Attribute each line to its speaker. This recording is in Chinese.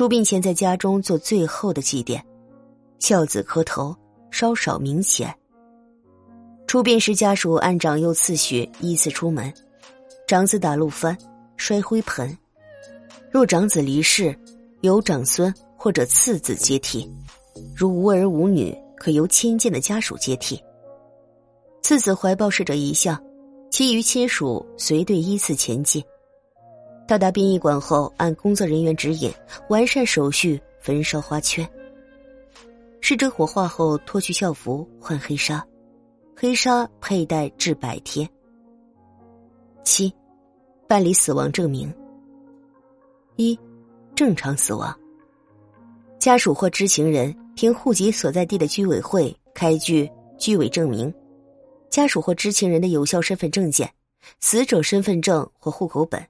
Speaker 1: 出殡前在家中做最后的祭奠，孝子磕头，稍少明显。出殡时，家属按长幼次序依次出门，长子打路幡，摔灰盆；若长子离世，由长孙或者次子接替；如无儿无女，可由亲近的家属接替。次子怀抱逝者遗像，其余亲属随队依次前进。到达殡仪馆后，按工作人员指引完善手续，焚烧花圈。逝者火化后，脱去校服，换黑纱，黑纱佩戴至百天。七，办理死亡证明。一，正常死亡。家属或知情人凭户籍所在地的居委会开具居委证明。家属或知情人的有效身份证件、死者身份证或户口本、